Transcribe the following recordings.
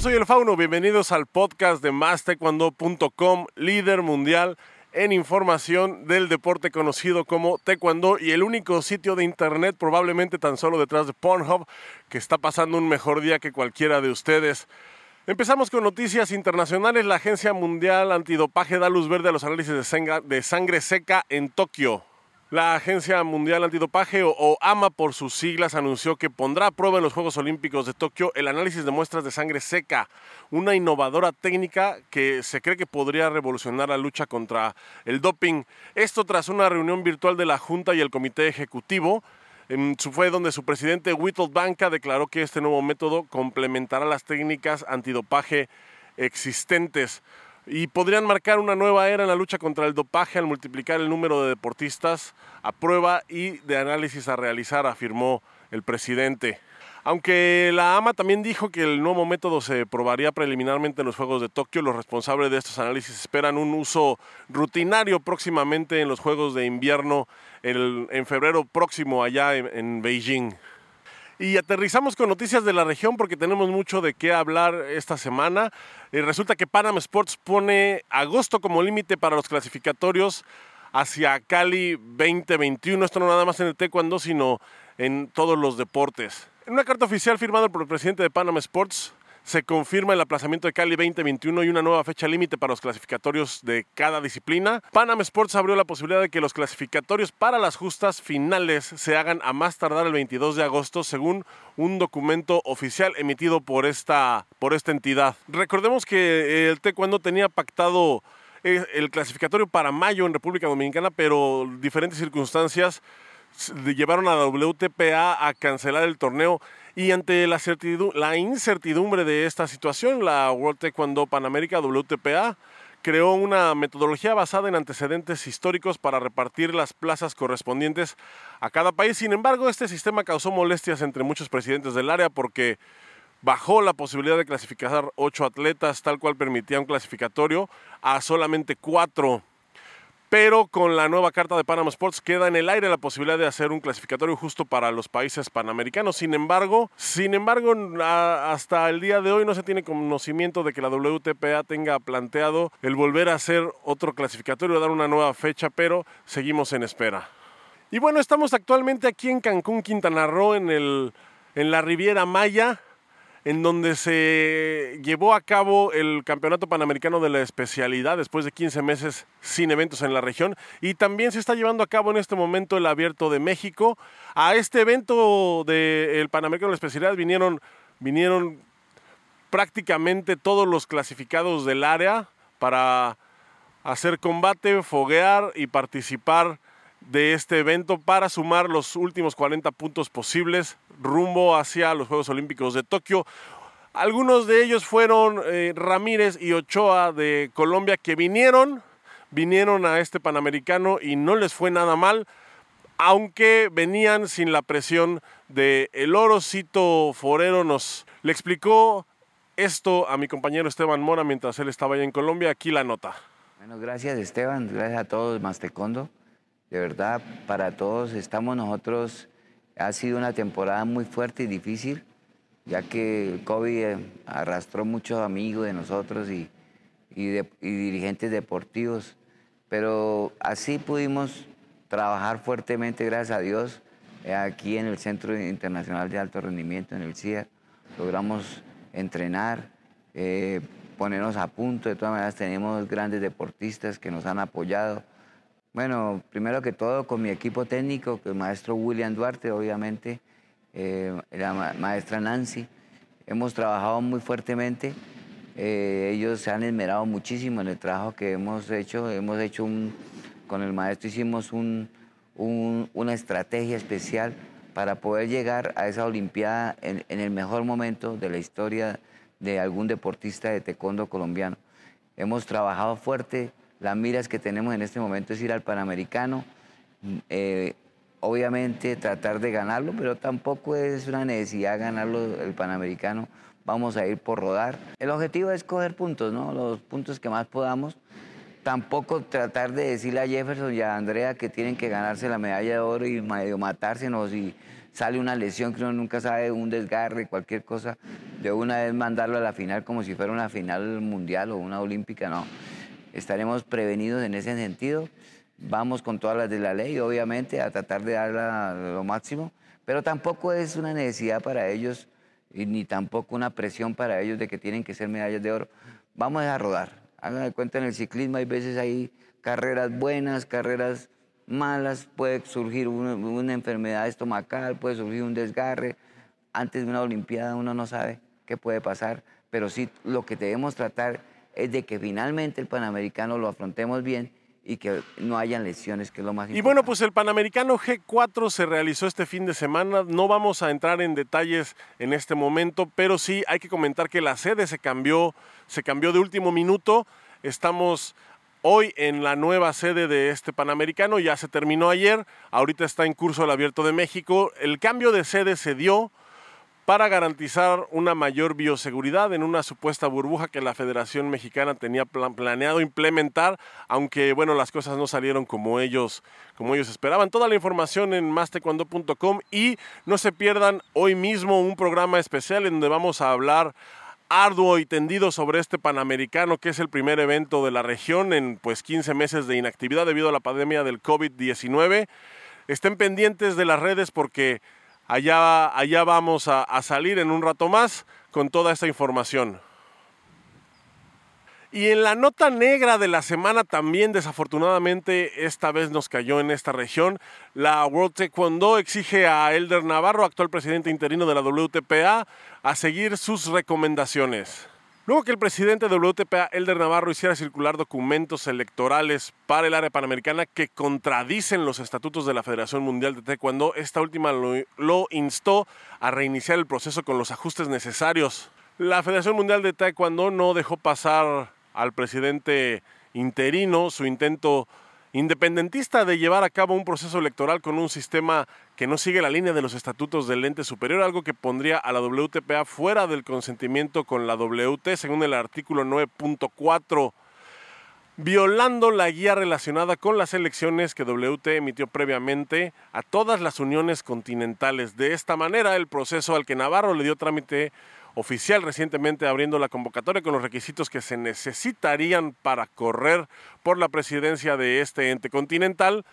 soy el Fauno. Bienvenidos al podcast de MásTaekwondo.com, líder mundial en información del deporte conocido como Taekwondo y el único sitio de internet, probablemente tan solo detrás de Pornhub, que está pasando un mejor día que cualquiera de ustedes. Empezamos con noticias internacionales. La Agencia Mundial Antidopaje da luz verde a los análisis de sangre seca en Tokio. La Agencia Mundial Antidopaje, o, AMA por sus siglas, anunció que pondrá a prueba en los Juegos Olímpicos de Tokio el análisis de muestras de sangre seca, una innovadora técnica que se cree que podría revolucionar la lucha contra el doping. Esto tras una reunión virtual de la Junta y el Comité Ejecutivo. Fue donde su presidente Witold Banca declaró que este nuevo método complementará las técnicas antidopaje existentes y podrían marcar una nueva era en la lucha contra el dopaje al multiplicar el número de deportistas a prueba y de análisis a realizar, afirmó el presidente. Aunque la AMA también dijo que el nuevo método se probaría preliminarmente en los Juegos de Tokio, los responsables de estos análisis esperan un uso rutinario próximamente en los Juegos de Invierno en febrero próximo allá en Beijing. Y aterrizamos con noticias de la región porque tenemos mucho de qué hablar esta semana. Y resulta que Panam Sports pone agosto como límite para los clasificatorios hacia Cali 2021. Esto no nada más en el taekwondo, sino en todos los deportes. En una carta oficial firmada por el presidente de Panam Sports, se confirma el aplazamiento de Cali 2021 y una nueva fecha límite para los clasificatorios de cada disciplina. Panam Sports abrió la posibilidad de que los clasificatorios para las justas finales se hagan a más tardar el 22 de agosto, según un documento oficial emitido por esta, por esta entidad. Recordemos que el Taekwondo tenía pactado eh, el clasificatorio para mayo en República Dominicana, pero diferentes circunstancias llevaron a la WTPA a cancelar el torneo y ante la, incertidumbre de esta situación, la World Taekwondo Pan America WTPA creó una metodología basada en antecedentes históricos para repartir las plazas correspondientes a cada país. Sin embargo, este sistema causó molestias entre muchos presidentes del área porque bajó la posibilidad de clasificar ocho atletas, tal cual permitía un clasificatorio, a solamente cuatro pero con la nueva carta de Panama Sports queda en el aire la posibilidad de hacer un clasificatorio justo para los países panamericanos. Sin embargo, sin embargo, hasta el día de hoy no se tiene conocimiento de que la WTPA tenga planteado el volver a hacer otro clasificatorio, dar una nueva fecha, pero seguimos en espera. Y bueno, estamos actualmente aquí en Cancún, Quintana Roo, en, el, en la Riviera Maya en donde se llevó a cabo el Campeonato Panamericano de la Especialidad después de 15 meses sin eventos en la región y también se está llevando a cabo en este momento el Abierto de México. A este evento del Panamericano de la Especialidad vinieron, vinieron prácticamente todos los clasificados del área para hacer combate, foguear y participar de este evento para sumar los últimos 40 puntos posibles rumbo hacia los Juegos Olímpicos de Tokio. Algunos de ellos fueron eh, Ramírez y Ochoa de Colombia que vinieron, vinieron a este Panamericano y no les fue nada mal, aunque venían sin la presión de el orocito forero. Nos le explicó esto a mi compañero Esteban Mora mientras él estaba allá en Colombia. Aquí la nota. Bueno, gracias Esteban, gracias a todos Mastecondo. De verdad, para todos estamos nosotros ha sido una temporada muy fuerte y difícil, ya que el COVID eh, arrastró muchos amigos de nosotros y, dirigentes deportivos, pero así pudimos trabajar fuertemente, gracias a Dios, eh, aquí en el Centro Internacional de Alto Rendimiento, en el CIER. Logramos entrenar, eh, ponernos a punto. De todas maneras, tenemos grandes deportistas que nos han apoyado. Bueno, primero que todo con mi equipo técnico, el maestro William Duarte, obviamente, eh, la maestra Nancy. Hemos trabajado muy fuertemente. Eh, ellos se han esmerado muchísimo en el trabajo que hemos hecho. Hemos hecho un, con el maestro hicimos una estrategia especial para poder llegar a esa Olimpiada en, en el mejor momento de la historia de algún deportista de taekwondo colombiano. Hemos trabajado fuerte las miras que tenemos en este momento es ir al Panamericano, eh, obviamente tratar de ganarlo, pero tampoco es una necesidad ganarlo el Panamericano. Vamos a ir por rodar. El objetivo es coger puntos, ¿no? Los puntos que más podamos. Tampoco tratar de decirle a Jefferson y a Andrea que tienen que ganarse la medalla de oro y medio matársenos si sale una lesión que uno nunca sabe, un desgarre, cualquier cosa. de una vez mandarlo a la final como si fuera una final mundial o una olímpica, no. Estaremos prevenidos en ese sentido. Vamos con todas las de la ley, obviamente, a tratar de darla lo máximo, pero tampoco es una necesidad para ellos y ni tampoco una presión para ellos de que tienen que ser medallas de oro. Vamos a rodar. Hagan de cuenta en el ciclismo hay veces hay carreras buenas, carreras malas, puede surgir una, una enfermedad estomacal, puede surgir un desgarre. Antes de una Olimpiada uno no sabe qué puede pasar, pero sí lo que debemos tratar es de que finalmente el Panamericano lo afrontemos bien y que no hayan lesiones, que es lo más importante. Y bueno, pues el Panamericano G4 se realizó este fin de semana. No vamos a entrar en detalles en este momento, pero sí hay que comentar que la sede se cambió, se cambió de último minuto. Estamos hoy en la nueva sede de este Panamericano, ya se terminó ayer, ahorita está en curso el Abierto de México. El cambio de sede se dio para garantizar una mayor bioseguridad en una supuesta burbuja que la Federación Mexicana tenía planeado implementar, aunque bueno, las cosas no salieron como ellos, como ellos esperaban. Toda la información en mastecuando.com y no se pierdan hoy mismo un programa especial en donde vamos a hablar arduo y tendido sobre este Panamericano, que es el primer evento de la región en pues 15 meses de inactividad debido a la pandemia del COVID-19. Estén pendientes de las redes porque Allá, allá vamos a, a salir en un rato más con toda esta información. Y en la nota negra de la semana también desafortunadamente esta vez nos cayó en esta región. La World Taekwondo exige a Elder Navarro, actual presidente interino de la WTPA, a seguir sus recomendaciones. Luego que el presidente de WTPA, Elder Navarro, hiciera circular documentos electorales para el área panamericana que contradicen los estatutos de la Federación Mundial de Taekwondo, esta última lo, instó a reiniciar el proceso con los ajustes necesarios. La Federación Mundial de Taekwondo no dejó pasar al presidente interino su intento independentista de llevar a cabo un proceso electoral con un sistema que no sigue la línea de los estatutos del ente superior, algo que pondría a la WTPA fuera del consentimiento con la WT, según el artículo 9.4, violando la guía relacionada con las elecciones que WT emitió previamente a todas las uniones continentales. De esta manera, el proceso al que Navarro le dio trámite oficial recientemente abriendo la convocatoria con los requisitos que se necesitarían para correr por la presidencia de este ente continental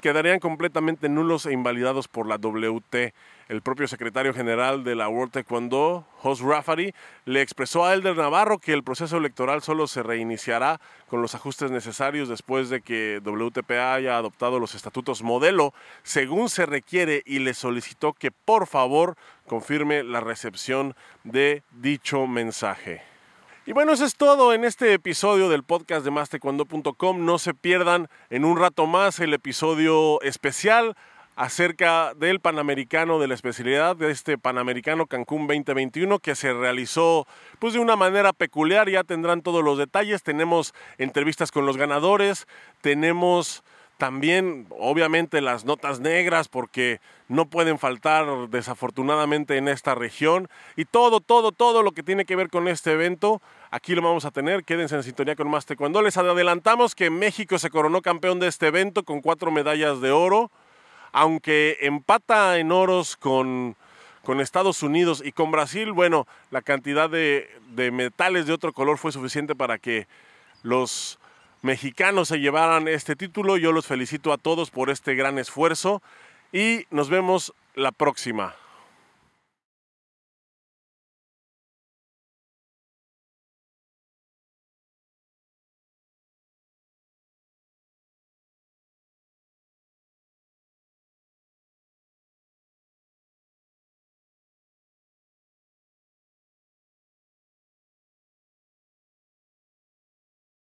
quedarían completamente nulos e invalidados por la WT. El propio secretario general de la World Taekwondo, Jos Rafari, le expresó a Elder Navarro que el proceso electoral solo se reiniciará con los ajustes necesarios después de que WTPA haya adoptado los estatutos modelo según se requiere y le solicitó que por favor confirme la recepción de dicho mensaje. Y bueno, eso es todo en este episodio del podcast de mastecuando.com. No se pierdan en un rato más el episodio especial acerca del Panamericano de la especialidad de este Panamericano Cancún 2021 que se realizó pues de una manera peculiar, ya tendrán todos los detalles, tenemos entrevistas con los ganadores, tenemos también, obviamente, las notas negras, porque no pueden faltar desafortunadamente en esta región. Y todo, todo, todo lo que tiene que ver con este evento, aquí lo vamos a tener. Quédense en sintonía con más cuando Les adelantamos que México se coronó campeón de este evento con cuatro medallas de oro, aunque empata en oros con, con Estados Unidos y con Brasil. Bueno, la cantidad de, de metales de otro color fue suficiente para que los mexicanos se llevaran este título. Yo los felicito a todos por este gran esfuerzo y nos vemos la próxima.